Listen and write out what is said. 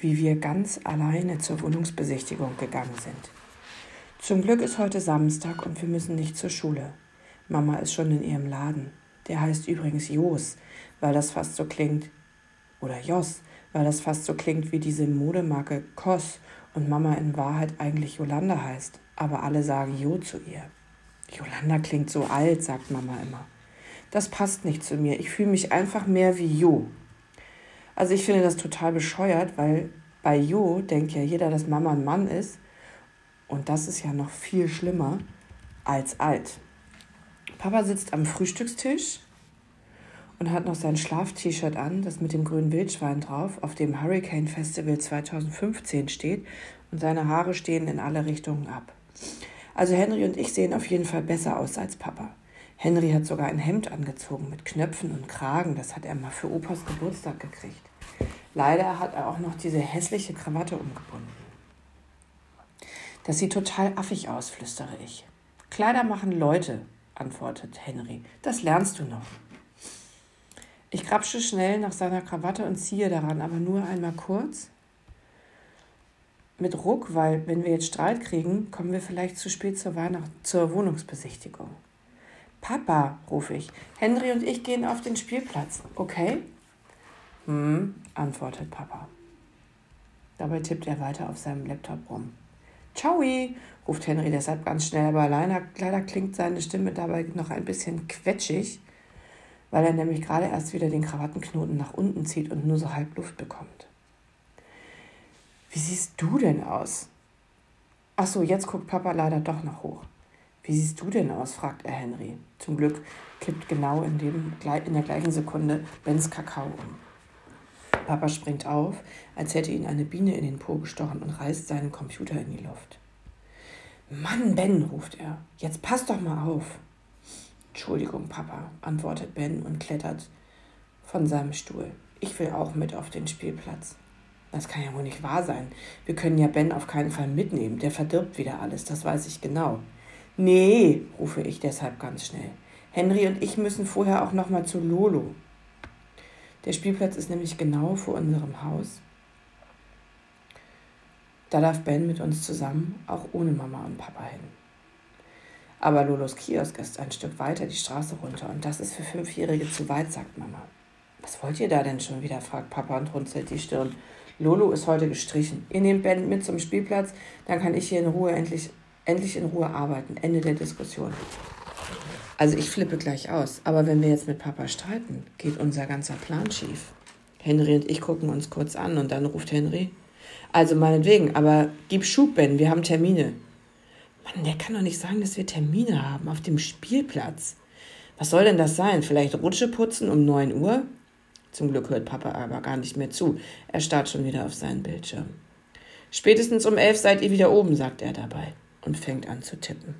wie wir ganz alleine zur Wohnungsbesichtigung gegangen sind. Zum Glück ist heute Samstag und wir müssen nicht zur Schule. Mama ist schon in ihrem Laden. Der heißt übrigens Jos, weil das fast so klingt, oder Jos, weil das fast so klingt wie diese Modemarke Kos und Mama in Wahrheit eigentlich Yolanda heißt, aber alle sagen Jo zu ihr. Yolanda klingt so alt, sagt Mama immer. Das passt nicht zu mir. Ich fühle mich einfach mehr wie Jo. Also ich finde das total bescheuert, weil bei Jo denkt ja jeder, dass Mama ein Mann ist. Und das ist ja noch viel schlimmer als alt. Papa sitzt am Frühstückstisch und hat noch sein Schlaf-T-Shirt an, das mit dem grünen Wildschwein drauf, auf dem Hurricane Festival 2015 steht und seine Haare stehen in alle Richtungen ab. Also Henry und ich sehen auf jeden Fall besser aus als Papa. Henry hat sogar ein Hemd angezogen mit Knöpfen und Kragen, das hat er mal für Opas Geburtstag gekriegt. Leider hat er auch noch diese hässliche Krawatte umgebunden. Das sieht total affig aus, flüstere ich. Kleider machen Leute, antwortet Henry. Das lernst du noch. Ich krapsche schnell nach seiner Krawatte und ziehe daran, aber nur einmal kurz. Mit Ruck, weil wenn wir jetzt Streit kriegen, kommen wir vielleicht zu spät zur, Weihnacht zur Wohnungsbesichtigung. Papa, rufe ich, Henry und ich gehen auf den Spielplatz, okay? Hm, antwortet Papa. Dabei tippt er weiter auf seinem Laptop rum. Ciao, ruft Henry deshalb ganz schnell, aber leider, leider klingt seine Stimme dabei noch ein bisschen quetschig, weil er nämlich gerade erst wieder den Krawattenknoten nach unten zieht und nur so halb Luft bekommt. Wie siehst du denn aus? Ach so, jetzt guckt Papa leider doch noch hoch. Wie siehst du denn aus? fragt er Henry. Zum Glück kippt genau in, dem, in der gleichen Sekunde Bens Kakao um. Papa springt auf, als hätte ihn eine Biene in den Po gestochen und reißt seinen Computer in die Luft. Mann, Ben, ruft er, jetzt pass doch mal auf. Entschuldigung, Papa, antwortet Ben und klettert von seinem Stuhl. Ich will auch mit auf den Spielplatz. Das kann ja wohl nicht wahr sein. Wir können ja Ben auf keinen Fall mitnehmen. Der verdirbt wieder alles, das weiß ich genau. Nee, rufe ich deshalb ganz schnell. Henry und ich müssen vorher auch noch mal zu Lolo. Der Spielplatz ist nämlich genau vor unserem Haus. Da darf Ben mit uns zusammen, auch ohne Mama und Papa hin. Aber Lolos Kiosk ist ein Stück weiter die Straße runter und das ist für Fünfjährige zu weit, sagt Mama. Was wollt ihr da denn schon wieder? fragt Papa und runzelt die Stirn. Lolo ist heute gestrichen. Ihr nehmt Ben mit zum Spielplatz, dann kann ich hier in Ruhe endlich, endlich in Ruhe arbeiten. Ende der Diskussion. Also ich flippe gleich aus. Aber wenn wir jetzt mit Papa streiten, geht unser ganzer Plan schief. Henry und ich gucken uns kurz an und dann ruft Henry. Also meinetwegen, aber gib Schub, Ben, wir haben Termine. Mann, der kann doch nicht sagen, dass wir Termine haben auf dem Spielplatz. Was soll denn das sein? Vielleicht Rutsche putzen um 9 Uhr? Zum Glück hört Papa aber gar nicht mehr zu. Er starrt schon wieder auf seinen Bildschirm. Spätestens um elf seid ihr wieder oben, sagt er dabei und fängt an zu tippen.